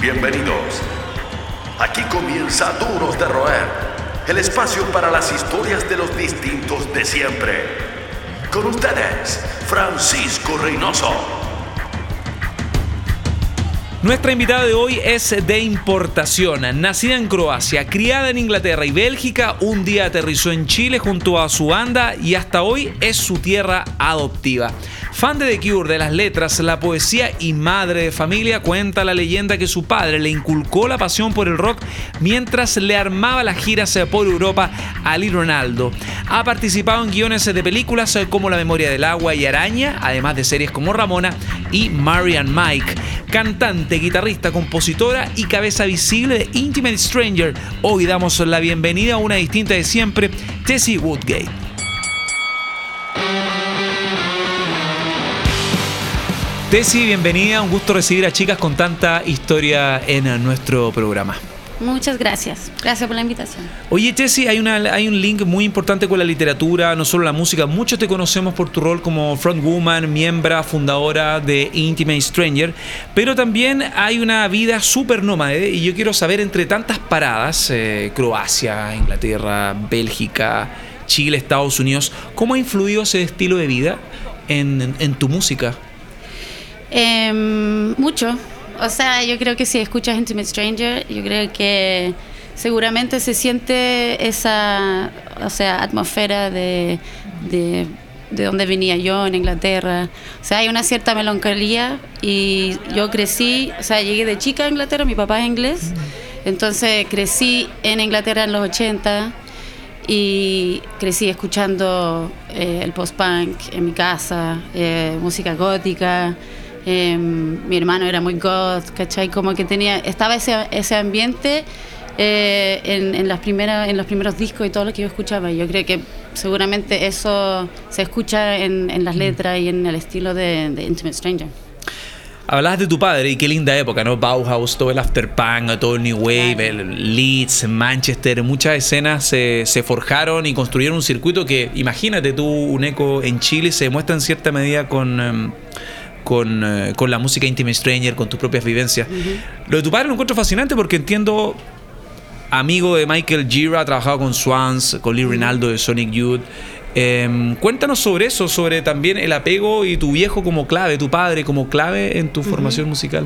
Bienvenidos. Aquí comienza Duros de Roer, el espacio para las historias de los distintos de siempre. Con ustedes, Francisco Reynoso. Nuestra invitada de hoy es de importación. Nacida en Croacia, criada en Inglaterra y Bélgica, un día aterrizó en Chile junto a su banda y hasta hoy es su tierra adoptiva. Fan de The Cure, de las letras, la poesía y madre de familia, cuenta la leyenda que su padre le inculcó la pasión por el rock mientras le armaba las giras por Europa a Lee Ronaldo. Ha participado en guiones de películas como La memoria del agua y Araña, además de series como Ramona y Marian Mike. Cantante, guitarrista, compositora y cabeza visible de Intimate Stranger. Hoy damos la bienvenida a una distinta de siempre, Tessie Woodgate. Tessy, bienvenida, un gusto recibir a chicas con tanta historia en nuestro programa. Muchas gracias. Gracias por la invitación. Oye, Tessie, hay, una, hay un link muy importante con la literatura, no solo la música. Muchos te conocemos por tu rol como frontwoman, miembro, fundadora de Intimate Stranger, pero también hay una vida súper nómade y yo quiero saber, entre tantas paradas, eh, Croacia, Inglaterra, Bélgica, Chile, Estados Unidos, ¿cómo ha influido ese estilo de vida en, en tu música? Em, mucho. O sea, yo creo que si escuchas Intimate Stranger, yo creo que seguramente se siente esa, o sea, atmósfera de, de, de donde venía yo en Inglaterra. O sea, hay una cierta melancolía y yo crecí, o sea, llegué de chica a Inglaterra, mi papá es inglés, entonces crecí en Inglaterra en los 80 y crecí escuchando eh, el post-punk en mi casa, eh, música gótica. Em, mi hermano era muy goth, ¿cachai? Como que tenía, estaba ese, ese ambiente eh, en, las primeras, en los primeros discos y todo lo que yo escuchaba. Yo creo que seguramente eso se escucha en, las letras y en el estilo de, Intimate Stranger. Hablabas de tu padre y qué linda época, ¿no? Bauhaus, todo el afterpunk, todo el New Wave, el Leeds, Manchester, muchas escenas se, se, forjaron y construyeron un circuito que, imagínate tú, un eco en Chile se demuestra en cierta medida con... Em, eh, con, la música Intimate Stranger, con tus propias vivencias. Lo de tu padre lo encuentro fascinante porque entiendo, amigo de Michael Gira, ha trabajado con Swans, con Lee Rinaldo de Sonic Youth. Em, cuéntanos sobre eso, sobre también el apego y tu viejo como clave, tu padre como clave en tu formación musical.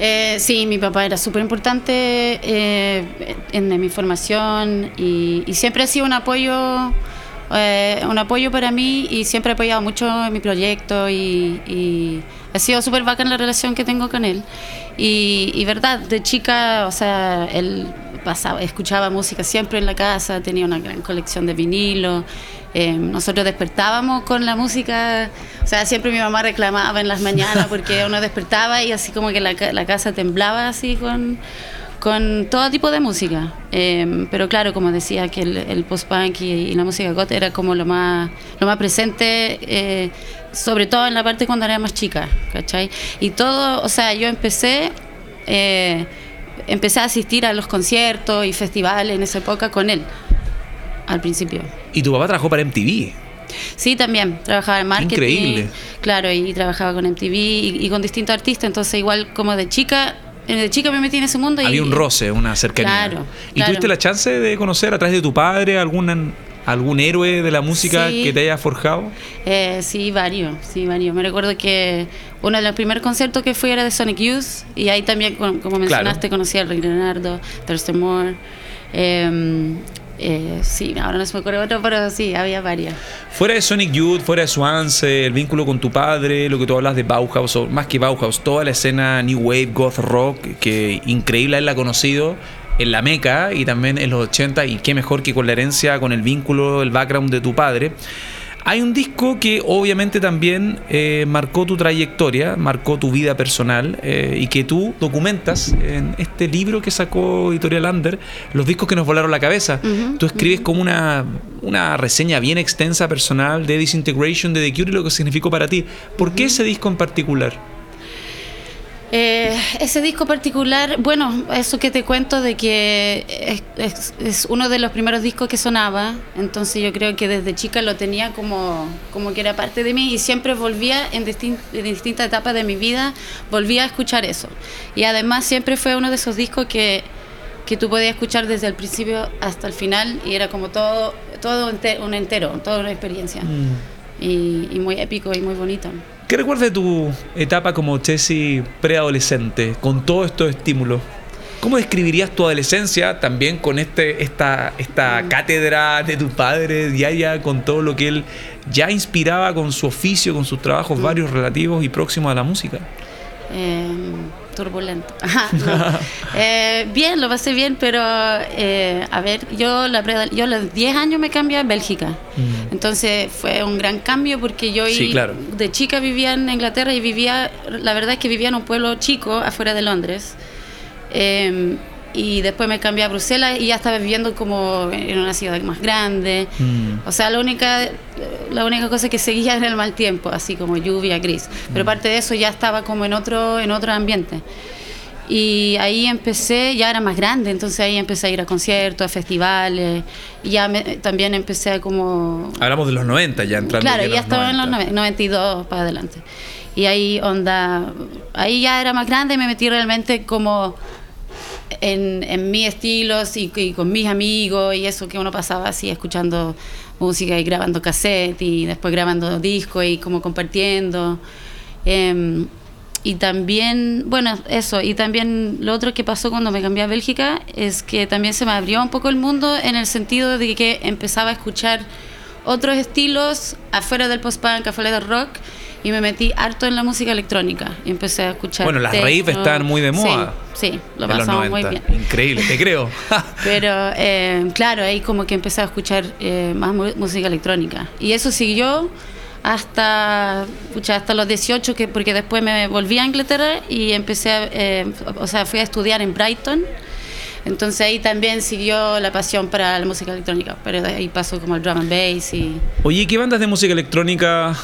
Eh, sí, mi papá era súper importante eh, en, mi formación y, siempre ha sido un apoyo eh, un apoyo para mí y siempre he apoyado mucho mi proyecto y, ha sido súper bacán la relación que tengo con él. Y, verdad, de chica, o sea, él pasaba, escuchaba música siempre en la casa, tenía una gran colección de vinilo. Eh, nosotros despertábamos con la música, o sea, siempre mi mamá reclamaba en las mañanas porque uno despertaba y así como que la, la casa temblaba así con con todo tipo de música. Em, pero claro, como decía, que el, post-punk y, la música goth era como lo más, lo más presente, eh, sobre todo en la parte cuando era más chica, ¿cachai? Y todo, o sea, yo empecé, eh, empecé a asistir a los conciertos y festivales en esa época con él, al principio. ¿Y tu papá trabajó para MTV? Sí, también, trabajaba en marketing. Increíble. Claro, y trabajaba con MTV y con distintos artistas, entonces igual como de chica de chica me metí en ese mundo. Había un roce, una cercanía. Claro. ¿Y tuviste la chance de conocer a través de tu padre algún, algún héroe de la música que te haya forjado? Eh, sí, varios, sí, varios. Me recuerdo que uno de los primeros conciertos que fui era de Sonic Youth y ahí también, como mencionaste, conocí a Rick Leonardo, Thurston Moore. Eh, eh, sí, ahora no se me ocurre otro, pero sí, había varias. Fuera de Sonic Youth, fuera de Swans, el vínculo con tu padre, lo que tú hablas de Bauhaus, o más que Bauhaus, toda la escena New Wave, Goth Rock, que increíble él conocido en la Meca y también en los 80, y qué mejor que con la herencia, con el vínculo, el background de tu padre. Hay un disco que obviamente también eh, marcó tu trayectoria, marcó tu vida personal eh, y que tú documentas en este libro que sacó Editorial Under, Los discos que nos volaron la cabeza. tú escribes como una, una, reseña bien extensa personal de Disintegration de The Cure y lo que significó para ti. ¿Por qué ese disco en particular? Eh, ese disco particular, bueno, eso que te cuento de que es, uno de los primeros discos que sonaba, entonces yo creo que desde chica lo tenía como, como que era parte de mí y siempre volvía en, en distintas etapas de mi vida, volvía a escuchar eso. Y además siempre fue uno de esos discos que, que tú podías escuchar desde el principio hasta el final y era como todo, todo un entero, toda una experiencia. Mm. Y, y muy épico y muy bonito. ¿Qué recuerdas de tu etapa como Chessy preadolescente, con todos estos estímulos? ¿Cómo describirías tu adolescencia también con este, esta, esta mm. cátedra de tu padre diaria, con todo lo que él ya inspiraba con su oficio, con sus trabajos mm. varios relativos y próximos a la música? Eh, turbulento. Eh, bien, lo pasé bien, pero eh, a ver, yo, la, yo a los 10 años me cambié a Bélgica. Mm. Entonces fue un gran cambio porque yo de chica vivía en Inglaterra y vivía, la verdad es que vivía en un pueblo chico afuera de Londres. Em, y después me cambié a Bruselas y ya estaba viviendo como en una ciudad más grande. Mm. O sea, la única, la única cosa que seguía era el mal tiempo, así como lluvia, gris. Pero mm. aparte de eso ya estaba como en otro, en otro ambiente. Y ahí empecé, ya era más grande, entonces ahí empecé a ir a conciertos, a festivales, y ya también empecé a como... Hablamos de los 90 ya entrando. Claro, ya estaba en los 92 para adelante. Y ahí onda, ahí ya era más grande y me metí realmente como en, en mis estilos y, con mis amigos y eso que uno pasaba así escuchando música y grabando cassette y después grabando discos y como compartiendo. Em, y también, bueno, eso, y también lo otro que pasó cuando me cambié a Bélgica es que también se me abrió un poco el mundo en el sentido de que empezaba a escuchar otros estilos afuera del post-punk, afuera del rock y me metí harto en la música electrónica y empecé a escuchar. Bueno, las raves están muy de moda. Sí, lo pasamos muy bien. Increíble, te creo. Pero eh, claro, ahí como que empecé a escuchar eh, más música electrónica. Y eso siguió hasta, hasta los 18, que, porque después me volví a Inglaterra y empecé, a, eh, o sea, fui a estudiar en Brighton. Entonces ahí también siguió la pasión para la música electrónica, pero ahí pasó como el drum and bass y... Oye, ¿qué bandas de música electrónica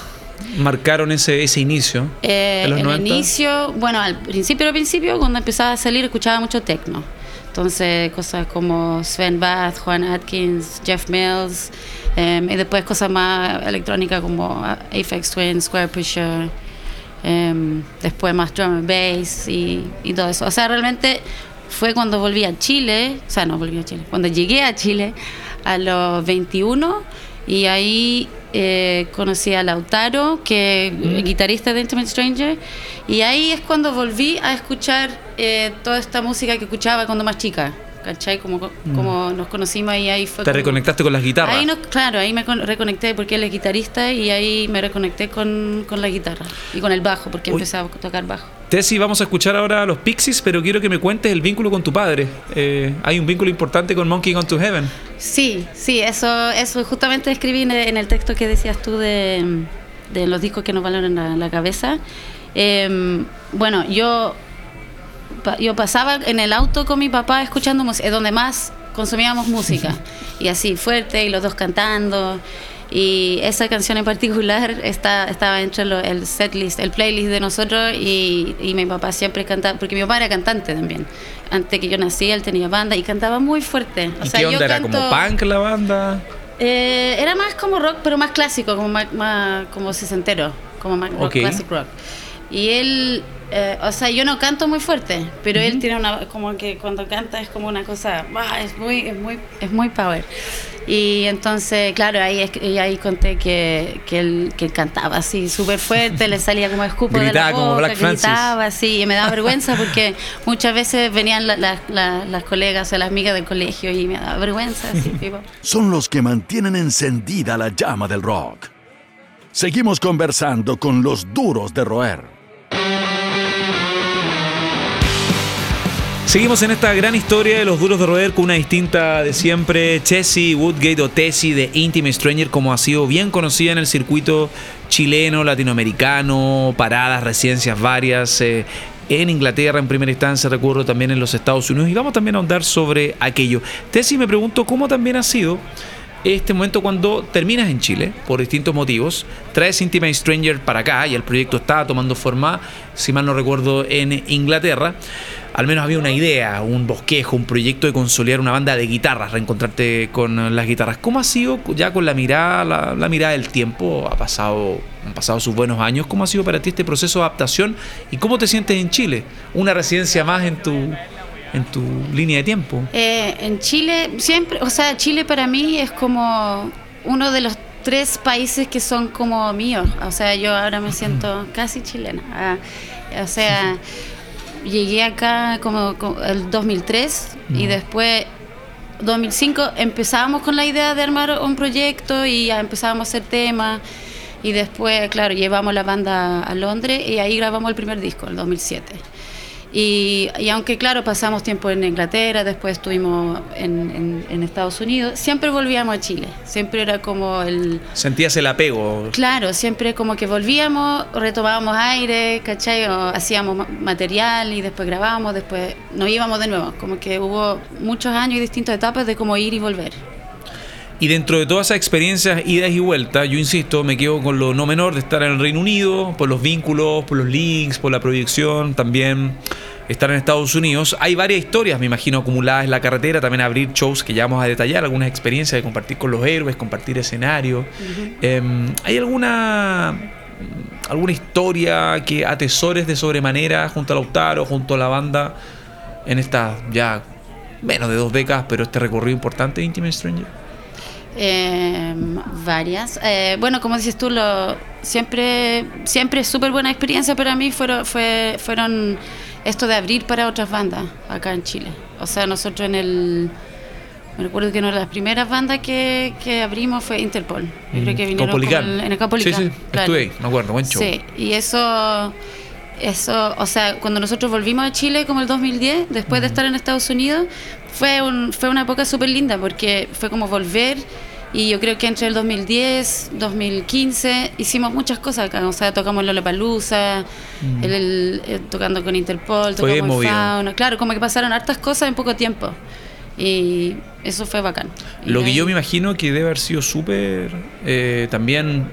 marcaron ese, ese inicio? Eh, el inicio, bueno, al principio, al principio, cuando empezaba a salir, escuchaba mucho techno. Entonces, cosas como Sven Bath, Juan Atkins, Jeff Mills, em, y después cosas más electrónicas como Apex Twin, Square Pusher, em, después más drum and bass y, y todo eso. O sea, realmente fue cuando volví a Chile, o sea, no volví a Chile, cuando llegué a Chile a los 21 y ahí eh, conocí a Lautaro, que es guitarrista de Intimate Stranger, y ahí es cuando volví a escuchar eh, toda esta música que escuchaba cuando más chica. ¿Cachai? Como, mm. como nos conocimos y ahí fue. ¿Te reconectaste con las guitarras? Ahí claro, ahí me reconecté porque él es guitarrista y ahí me reconecté con, con la guitarra y con el bajo porque empecé a tocar bajo. Tessy, vamos a escuchar ahora a los Pixies, pero quiero que me cuentes el vínculo con tu padre. Eh, hay un vínculo importante con Monkey Gone to Heaven. Sí, sí, eso, eso justamente escribí en el texto que decías tú de, de los discos que nos valoran la, la cabeza. Em, bueno, yo, yo pasaba en el auto con mi papá escuchando música, es donde más consumíamos música, y así fuerte, y los dos cantando. Y esa canción en particular está, estaba entre el setlist, el playlist de nosotros y, y, mi papá siempre cantaba, porque mi papá era cantante también. Antes que yo nací, él tenía banda y cantaba muy fuerte. O sea, qué onda? ¿Era como punk la banda? Eh, era más como rock, pero más clásico, como más, más como sesentero, como más rock, classic rock. Y él, eh, o sea, yo no canto muy fuerte, pero él tiene una, como que cuando canta es como una cosa, es muy, es muy, es muy power. Y entonces, claro, ahí, ahí conté que, que, él, que cantaba así súper fuerte, le salía como escupo de la boca, como Black gritaba así, y me daba vergüenza porque muchas veces venían las colegas o las amigas del colegio y me daba vergüenza. Así, tipo. Son los que mantienen encendida la llama del rock. Seguimos conversando con los duros de roer. Seguimos en esta gran historia de los duros de roer con una distinta de siempre, Chessy Woodgate o Tessie de Intimate Stranger, como ha sido bien conocida en el circuito chileno, latinoamericano, paradas, residencias varias. Eh, en Inglaterra en primera instancia, recuerdo también en los Estados Unidos y vamos también a ahondar sobre aquello. Tessie, me pregunto cómo también ha sido este momento cuando terminas en Chile, por distintos motivos, traes Intimate Stranger para acá y el proyecto está tomando forma, si mal no recuerdo, en Inglaterra. Al menos había una idea, un bosquejo, un proyecto de consolidar una banda de guitarras, reencontrarte con las guitarras. ¿Cómo ha sido ya con la mirada, la, mirada del tiempo? Ha pasado, han pasado sus buenos años. ¿Cómo ha sido para ti este proceso de adaptación y cómo te sientes en Chile? Una residencia más en tu, en tu línea de tiempo? Eh, en Chile, siempre, o sea, Chile para mí es como uno de los tres países que son como míos. O sea, yo ahora me siento casi chilena. Ah, o sea, llegué acá como, el 2003 y después 2005 empezábamos con la idea de armar un proyecto y empezábamos a hacer temas. Y después, claro, llevamos la banda a Londres y ahí grabamos el primer disco, el 2007. Y, aunque, claro, pasamos tiempo en Inglaterra, después estuvimos en, en, Estados Unidos, siempre volvíamos a Chile. Siempre era como el... Sentías el apego. Claro, siempre como que volvíamos, retomábamos aire, ¿cachai? hacíamos material y después grabábamos, después nos íbamos de nuevo. Como que hubo muchos años y distintas etapas de cómo ir y volver. Y dentro de todas esas experiencias, idas y vueltas, yo insisto, me quedo con lo no menor de estar en el Reino Unido, por los vínculos, por los links, por la proyección, también estar en Estados Unidos. Hay varias historias, me imagino, acumuladas en la carretera, también abrir shows que ya vamos a detallar, algunas experiencias de compartir con los héroes, compartir escenario. Em, ¿Hay alguna alguna historia que atesores de sobremanera junto a Lautaro, junto a la banda en estas ya menos de dos décadas, pero este recorrido importante de Intimate Stranger? Eh, varias. Eh, bueno, como dices tú, lo, siempre, siempre súper buena experiencia para mí fueron, fue, fueron esto de abrir para otras bandas acá en Chile. O sea, nosotros en el... Me recuerdo que una de las primeras bandas que, que abrimos fue Interpol. Yo creo que vinieron en el. Sí, sí, estuve ahí, me acuerdo, buen show. Sí, y eso, eso, o sea, cuando nosotros volvimos a Chile como el 2010, después de estar en Estados Unidos, fue, un, fue una época súper linda porque fue como volver y yo creo que entre el 2010, 2015 hicimos muchas cosas acá, o sea, tocamos Lollapalooza, mm. el, eh, tocando con Interpol, tocamos Fauna, claro, como que pasaron hartas cosas en poco tiempo. Y eso fue bacán. Lo que yo me imagino que debe haber sido súper eh, también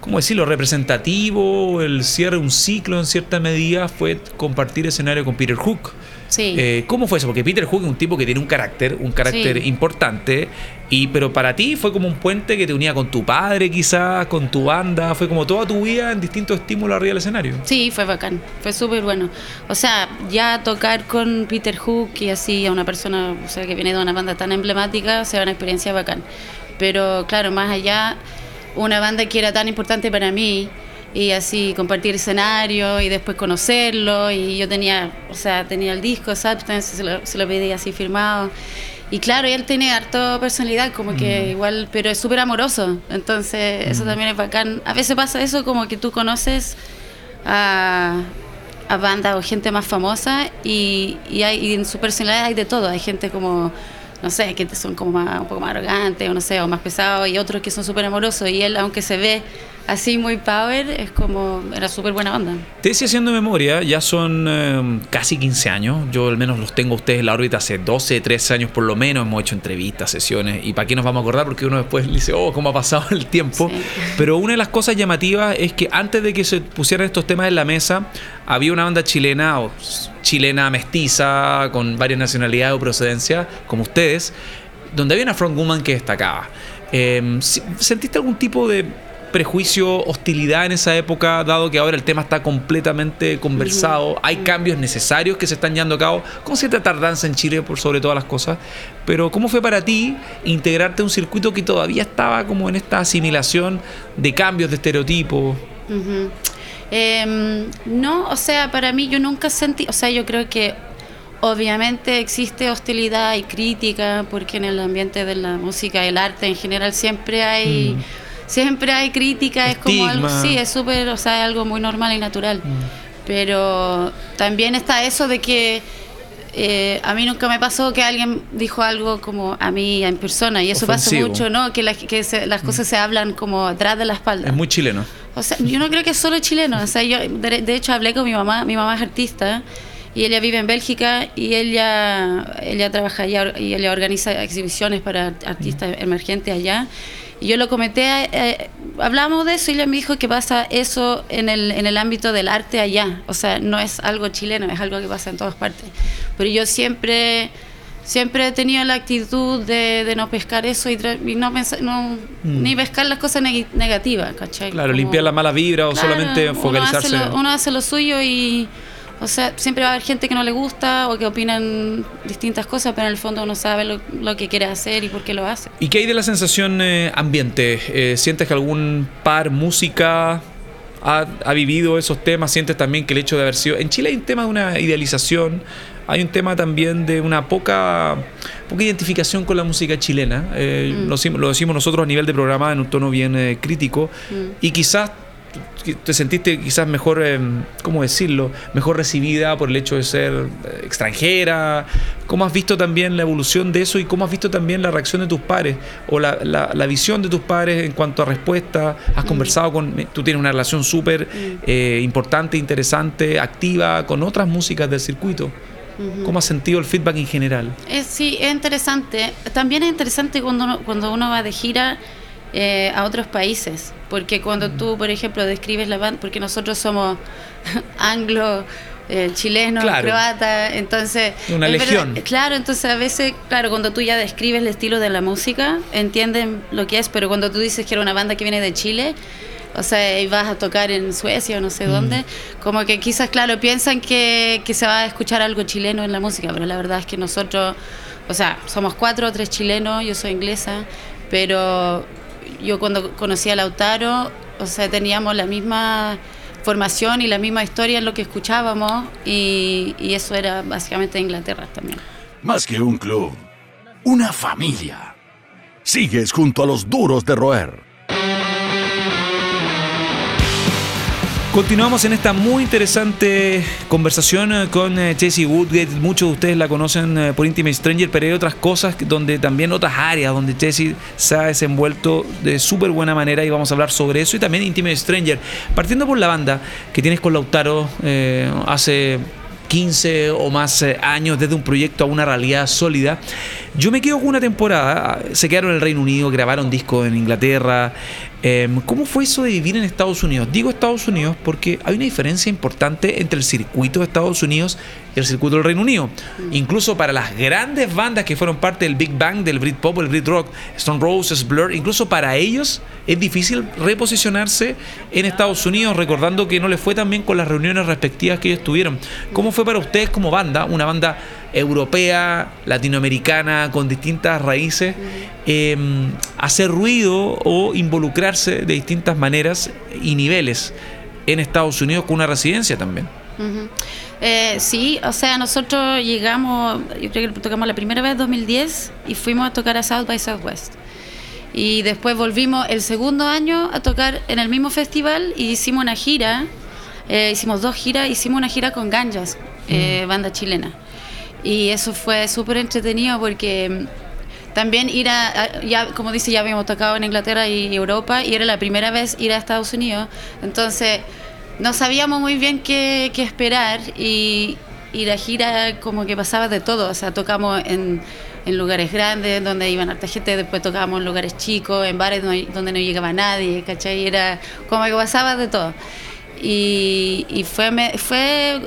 ¿cómo decirlo?, representativo, el cierre de un ciclo en cierta medida fue compartir escenario con Peter Hook. Sí. Eh, ¿Cómo fue eso? Porque Peter Hook es un tipo que tiene un carácter, un carácter importante, y pero para ti fue como un puente que te unía con tu padre quizás, con tu banda, fue como toda tu vida en distintos estímulos arriba del escenario. Sí, fue bacán, fue súper bueno. O sea, ya tocar con Peter Hook y así a una persona o sea, que viene de una banda tan emblemática, o sea, una experiencia bacán. Pero claro, más allá una banda que era tan importante para mí y así compartir escenario y después conocerlo y yo tenía, o sea, tenía el disco Substance, se lo, se lo pedí así firmado y claro, él tiene harto personalidad, como que mm. igual, pero es súper amoroso, entonces eso mm. también es bacán. A veces pasa eso como que tú conoces a, a bandas o gente más famosa y, y, hay, y en su personalidad hay de todo, hay gente como no sé, que son como más, un poco más arrogantes, o no sé, o más pesados, y otros que son súper amorosos. Y él, aunque se ve así muy power, es como, era súper buena banda. Te decía haciendo memoria, ya son eh, casi 15 años, yo al menos los tengo a ustedes en la órbita hace 12, 13 años por lo menos, hemos hecho entrevistas, sesiones, y para qué nos vamos a acordar, porque uno después dice, oh, cómo ha pasado el tiempo. Pero una de las cosas llamativas es que antes de que se pusieran estos temas en la mesa, había una banda chilena, o chilena mestiza, con varias nacionalidades o procedencia, como ustedes, donde había una frontwoman que destacaba. Em, ¿Sentiste algún tipo de prejuicio, hostilidad en esa época, dado que ahora el tema está completamente conversado, hay cambios necesarios que se están llevando a cabo, con cierta tardanza en Chile por sobre todas las cosas, pero ¿cómo fue para ti integrarte a un circuito que todavía estaba como en esta asimilación de cambios de estereotipos? Em, no, o sea, para mí yo nunca sentí, o sea, yo creo que obviamente existe hostilidad y crítica, porque en el ambiente de la música y el arte en general siempre hay... Mm. Siempre hay crítica, es como algo, sí, es súper, o sea, es algo muy normal y natural. Mm. Pero también está eso de que eh, a mí nunca me pasó que alguien dijo algo como a mí en persona y eso pasa mucho, ¿no? Que, que las cosas se hablan como atrás de la espalda. Es muy chileno. O sea, yo no creo que es solo chileno. O sea, yo de, hecho hablé con mi mamá, mi mamá es artista y ella vive en Bélgica y ella, ella trabaja allá y ella organiza exhibiciones para artistas emergentes allá. Y yo lo comenté, eh, hablamos de eso y ella me dijo que pasa eso en el, en el ámbito del arte allá. O sea, no es algo chileno, es algo que pasa en todas partes. Pero yo siempre siempre he tenido la actitud de, no pescar eso y, no, no mm. ni pescar las cosas negativas, ¿cachai? Claro, limpiar la mala vibra o solamente focalizarse. Uno hace, lo, uno hace lo suyo y, o sea, siempre va a haber gente que no le gusta o que opinan distintas cosas, pero en el fondo uno sabe lo, que quiere hacer y por qué lo hace. ¿Y qué hay de la sensación eh, ambiente? Eh, ¿Sientes que algún par, música, ha, ha, vivido esos temas? ¿Sientes también que el hecho de haber sido... En Chile hay un tema de una idealización hay un tema también de una poca, poca identificación con la música chilena. Eh, mm. lo, decimos nosotros a nivel de programa en un tono bien eh, crítico. Mm. Y quizás te sentiste quizás mejor, eh, ¿cómo decirlo? Mejor recibida por el hecho de ser extranjera. ¿Cómo has visto también la evolución de eso y cómo has visto también la reacción de tus pares o la, la, visión de tus pares en cuanto a respuesta? ¿Has mm. conversado con, tú tienes una relación súper importante, interesante, activa con otras músicas del circuito? ¿Cómo has sentido el feedback en general? sí, es interesante. También es interesante cuando uno, cuando uno va de gira eh, a otros países, porque cuando tú, por ejemplo, describes la banda, porque nosotros somos anglo... Eh, chileno, croata, entonces... Una legión. claro, entonces a veces, claro, cuando tú ya describes el estilo de la música, entienden lo que es, pero cuando tú dices que era una banda que viene de Chile, o sea, y vas a tocar en Suecia o no sé dónde, como que quizás, claro, piensan que, que, se va a escuchar algo chileno en la música, pero la verdad es que nosotros, o sea, somos cuatro o tres chilenos, yo soy inglesa, pero yo cuando conocí a Lautaro, o sea, teníamos la misma formación y la misma historia en lo que escuchábamos y, eso era básicamente Inglaterra también. Más que un club, una familia. Sigues junto a los duros de roer Continuamos en esta muy interesante conversación eh, con eh, Jessie Woodgate. Muchos de ustedes la conocen eh, por Intimate Stranger, pero hay otras cosas donde también otras áreas donde Jessie se ha desenvuelto de súper buena manera y vamos a hablar sobre eso y también Intimate Stranger. Partiendo por la banda que tienes con Lautaro hace 15 o más años desde un proyecto a una realidad sólida. Yo me quedo con una temporada, se quedaron en el Reino Unido, grabaron discos en Inglaterra, ¿Cómo fue eso de vivir en Estados Unidos? Digo Estados Unidos porque hay una diferencia importante entre el circuito de Estados Unidos y el circuito del Reino Unido. Mm. Incluso para las grandes bandas que fueron parte del Big Bang, del Britpop, el Rock, Stone Roses, Blur, incluso para ellos es difícil reposicionarse en Estados Unidos, recordando que no les fue tan bien con las reuniones respectivas que ellos tuvieron. ¿Cómo fue para ustedes como banda, una banda europea, latinoamericana, con distintas raíces, em, hacer ruido o involucrarse de distintas maneras y niveles en Estados Unidos con una residencia también. Eh, sí, o sea, nosotros llegamos, yo creo que tocamos la primera vez en 2010 y fuimos a tocar a South by Southwest. Y después volvimos el segundo año a tocar en el mismo festival y hicimos una gira, eh, hicimos dos giras, hicimos una gira con Ganjas, eh, banda chilena. Y eso fue súper entretenido porque también ir a, ya como dice, ya habíamos tocado en Inglaterra y Europa y era la primera vez ir a Estados Unidos. Entonces no sabíamos muy bien qué, qué esperar y, y, la gira como que pasaba de todo. O sea, tocamos en, en lugares grandes donde iban harta gente, después tocábamos en lugares chicos, en bares donde, no llegaba nadie, ¿cachai? Era como que pasaba de todo. Y, y fue, fue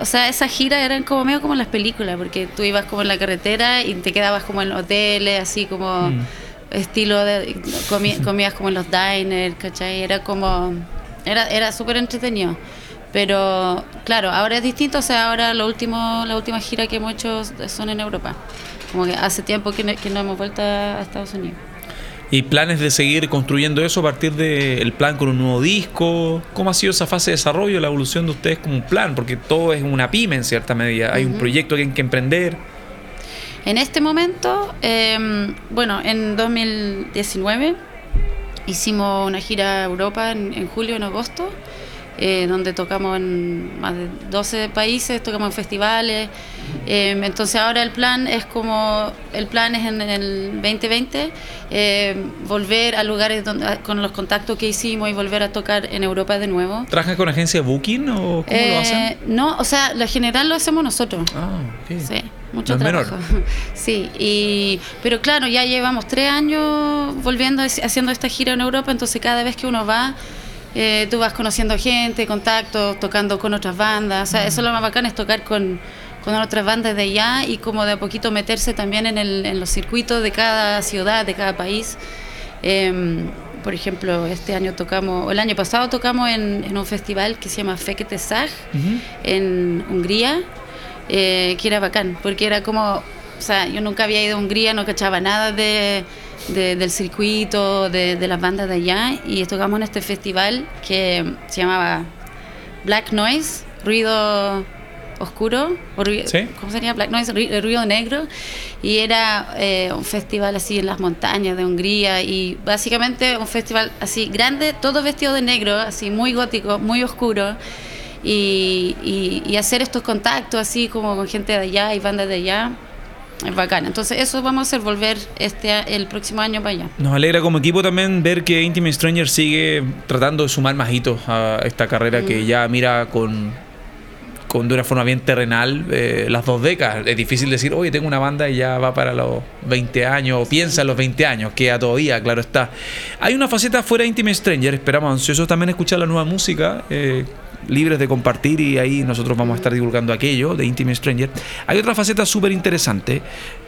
o sea, esa gira eran como medio como las películas, porque tú ibas como en la carretera y te quedabas como en hoteles, así como mm. estilo de comías como en los diners, ¿cachai? Era como era era súper entretenido. Pero claro, ahora es distinto, o sea, ahora lo último la última gira que hemos hecho son en Europa. Como que hace tiempo que que no hemos vuelto a Estados Unidos. ¿Y planes de seguir construyendo eso a partir del plan con un nuevo disco? ¿Cómo ha sido esa fase de desarrollo, la evolución de ustedes como un plan? Porque todo es una pyme en cierta medida. Hay un proyecto que hay que emprender. En este momento, em, bueno, en 2019 hicimos una gira a Europa en, julio, en agosto. Eh, donde tocamos en más de 12 países, tocamos en festivales. Eh, entonces ahora el plan es como, el plan es en, el 2020, eh, volver a lugares donde, con los contactos que hicimos y volver a tocar en Europa de nuevo. ¿Trabajas con agencia Booking o cómo lo hacen? No, o sea, la general lo hacemos nosotros. Ah, ok. Sí mucho trabajo. Sí, y, pero claro, ya llevamos tres años volviendo haciendo esta gira en Europa, entonces cada vez que uno va, eh, tú vas conociendo gente, contactos, tocando con otras bandas. O sea, eso es lo más bacán, es tocar con, con otras bandas de allá y como de a poquito meterse también en, el, en los circuitos de cada ciudad, de cada país. Em, por ejemplo, este año tocamos, o el año pasado tocamos en, en un festival que se llama Fekete Sag, en Hungría, eh, que era bacán, porque era como, o sea, yo nunca había ido a Hungría, no cachaba nada de del circuito, de, las bandas de allá, y tocamos en este festival que se llamaba Black Noise, ruido oscuro, ¿cómo sería? Black Noise, ruido negro, y era eh, un festival así en las montañas de Hungría, y básicamente un festival así grande, todo vestido de negro, así muy gótico, muy oscuro. Y, y hacer estos contactos así como con gente de allá y bandas de allá, es bacán. Entonces eso vamos a hacer volver este el próximo año para allá. Nos alegra como equipo también ver que Intimate Stranger sigue tratando de sumar más hitos a esta carrera que mm. ya mira con, con de una forma bien terrenal eh, las dos décadas. Es difícil decir, oye, tengo una banda y ya va para los 20 años, o piensa en los 20 años, queda todavía, claro está. Hay una faceta fuera de Intimate Stranger, esperamos ansiosos también escuchar la nueva música. Eh, libres de compartir y ahí nosotros vamos a estar divulgando aquello de Intimate Stranger. Hay otra faceta súper interesante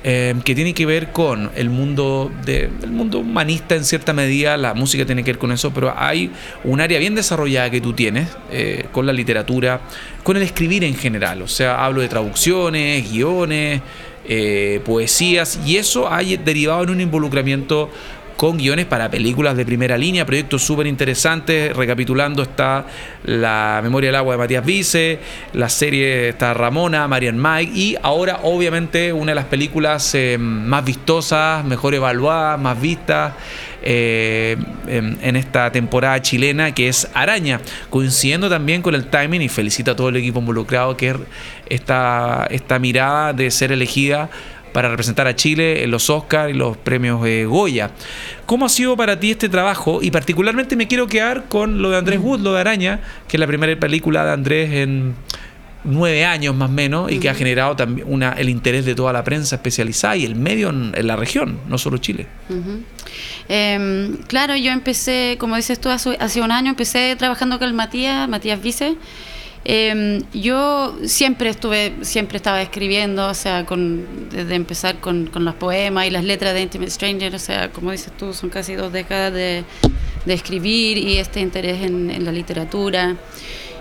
eh, que tiene que ver con el mundo, de, el mundo humanista en cierta medida, la música tiene que ver con eso, pero hay un área bien desarrollada que tú tienes con la literatura, con el escribir en general, o sea, hablo de traducciones, guiones, eh, poesías, y eso ha derivado en un involucramiento con guiones para películas de primera línea, proyectos súper interesantes. Recapitulando, está La Memoria del Agua de Matías Vice, la serie está Ramona, Marian Mike, y ahora, obviamente, una de las películas eh, más vistosas, mejor evaluadas, más vistas. Eh, en, esta temporada chilena que es Araña, coincidiendo también con el timing y felicito a todo el equipo involucrado que esta, esta mirada de ser elegida para representar a Chile en los Oscars y los premios eh, Goya. ¿Cómo ha sido para ti este trabajo? Y particularmente me quiero quedar con lo de Andrés Wood, lo de Araña, que es la primera película de Andrés en nueve años más o menos y que ha generado también una, el interés de toda la prensa especializada y el medio en, la región, no solo Chile. Em, claro, yo empecé, como dices tú, hace, hace, un año empecé trabajando con el Matías, Matías Vice. Eh, yo siempre estuve, siempre estaba escribiendo, o sea, con, desde empezar con, con, los poemas y las letras de Intimate Stranger, o sea, como dices tú, son casi dos décadas de, de escribir y este interés en, en, la literatura.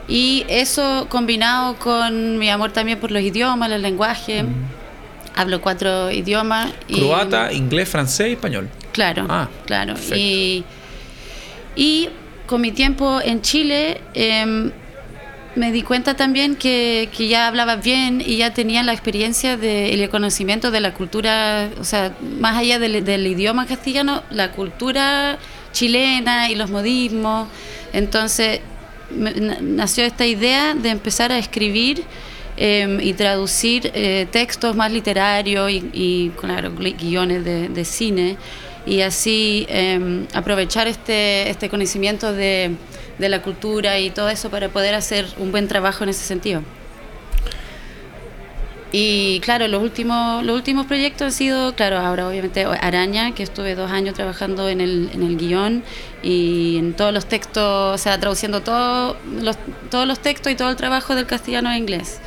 Y eso combinado con mi amor también por los idiomas, el lenguaje. Mm. Hablo cuatro idiomas. Croata, inglés, francés y español. Claro, ah, claro. Y, y con mi tiempo en Chile, eh, me di cuenta también que, que, ya hablaba bien y ya tenía la experiencia de, el conocimiento de la cultura, o sea, más allá del, idioma castellano, la cultura chilena y los modismos. Entonces nació esta idea de empezar a escribir em, y traducir eh, textos más literarios y, y claro, guiones de, de cine y así em, aprovechar este, este conocimiento de de la cultura y todo eso para poder hacer un buen trabajo en ese sentido. Y claro, los últimos, los últimos proyectos han sido, claro, ahora obviamente Araña, que estuve dos años trabajando en el, en el guion y en todos los textos, o sea, traduciendo todo, los, todos los textos y todo el trabajo del castellano a inglés.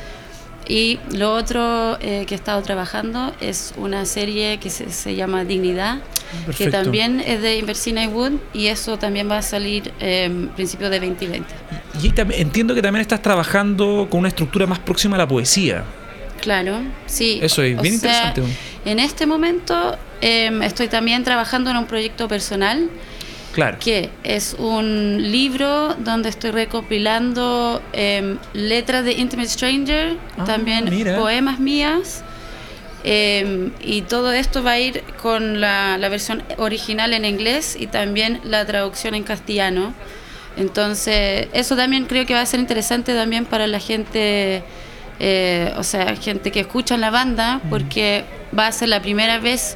Y lo otro eh, que he estado trabajando es una serie que se, se llama Dignidad, que también es de Inversina y Wood y eso también va a salir eh, principios de 2020. Y entiendo que también estás trabajando con una estructura más próxima a la poesía. Claro, sí. Eso es bien interesante. en este momento em, estoy también trabajando en un proyecto personal. Claro. Que es un libro donde estoy recopilando em, letras de Intimate Stranger, ah, también poemas mías Em, y todo esto va a ir con la, versión original en inglés y también la traducción en castellano. Entonces, eso también creo que va a ser interesante también para la gente, eh, o sea, gente que escucha la banda, porque va a ser la primera vez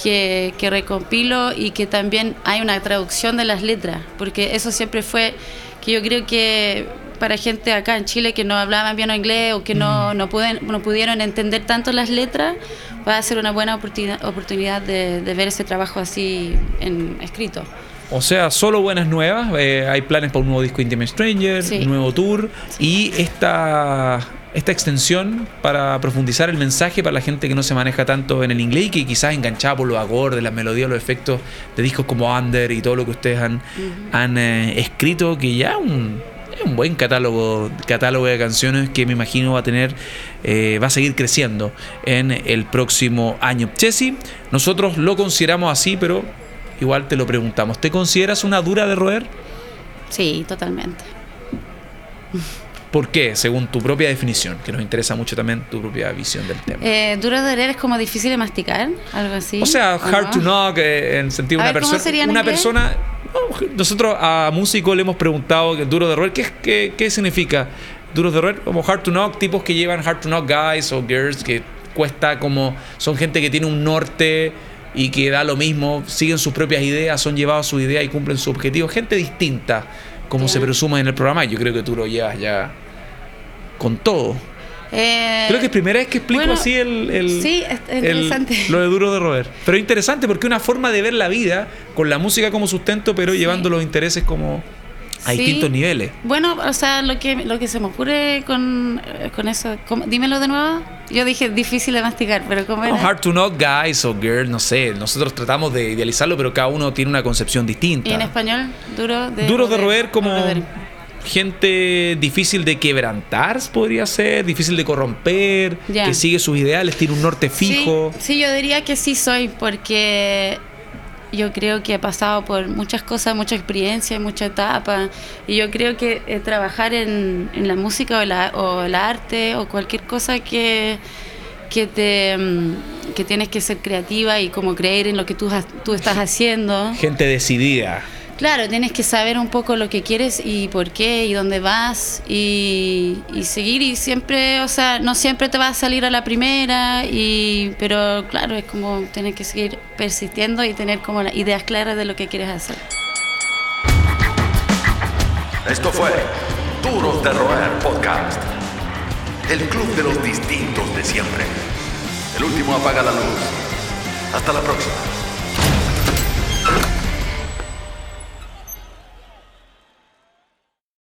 que, que recompilo y que también hay una traducción de las letras, porque eso siempre fue que yo creo que para gente acá en Chile que no hablaban bien inglés o que no, no, pueden, no pudieron entender tanto las letras, va a ser una buena oportunidad, oportunidad de, de ver ese trabajo así en escrito. O sea, solo buenas nuevas. eh, hay planes para un nuevo disco Intimate Stranger, Sí. un nuevo tour y esta, esta extensión para profundizar el mensaje para la gente que no se maneja tanto en el inglés y que quizás enganchada por los acordes, las melodías, los efectos de discos como Under y todo lo que ustedes han, han eh, escrito, que ya un, un buen catálogo, catálogo de canciones que me imagino va a tener, eh, va a seguir creciendo en el próximo año. Chessy, nosotros lo consideramos así, pero igual te lo preguntamos. ¿Te consideras una dura de roer? Sí, totalmente. ¿Por qué? Según tu propia definición, que nos interesa mucho también tu propia visión del tema. Eh, duro de leer es como difícil de masticar, algo así. o sea, ¿o hard no? to knock, eh, en sentido de una ver, ¿cómo persona. sería en Una persona. no, nosotros a músicos le hemos preguntado que duro de roer, ¿qué, qué, qué significa? Duros de roer, como hard to knock, tipos que llevan hard to knock guys o girls que cuesta como. Son gente que tiene un norte y que da lo mismo, siguen sus propias ideas, son llevados a su idea y cumplen su objetivo. Gente distinta, como se presume en el programa, yo creo que tú lo llevas ya con todo. Eh, Creo que es primera vez que explico bueno, así el, el- sí, es- el- interesante. lo de duro de roer. Pero es interesante porque es una forma de ver la vida con la música como sustento, pero Sí. llevando los intereses como a Sí. distintos niveles. Bueno, o sea, lo que, lo que se me ocurre con, con eso, ¿cómo? dímelo de nuevo. Yo dije difícil de masticar, pero ¿cómo No, era? hard to know guys o girls, no sé. Nosotros tratamos de idealizarlo, pero cada uno tiene una concepción distinta. Y en español, duro de Duro de roer como roer. gente difícil de quebrantar, podría ser, difícil de corromper, Ya. que sigue sus ideales, tiene un norte fijo. Sí, sí, yo diría que sí soy, porque yo creo que he pasado por muchas cosas, mucha experiencia, mucha etapa, y yo creo que eh, trabajar en, en la música o, la, o el arte o cualquier cosa que, que, te, mm, que tienes que ser creativa y como creer en lo que tú, tú estás haciendo. Gente decidida. Claro, tienes que saber un poco lo que quieres y por qué y dónde vas y, seguir y siempre, o sea, no siempre te va a salir a la primera, y, pero claro, es como tener que seguir persistiendo y tener como las ideas claras de lo que quieres hacer. Esto fue Duros de Roer Podcast. El club de los distintos de siempre. El último apaga la luz. Hasta la próxima.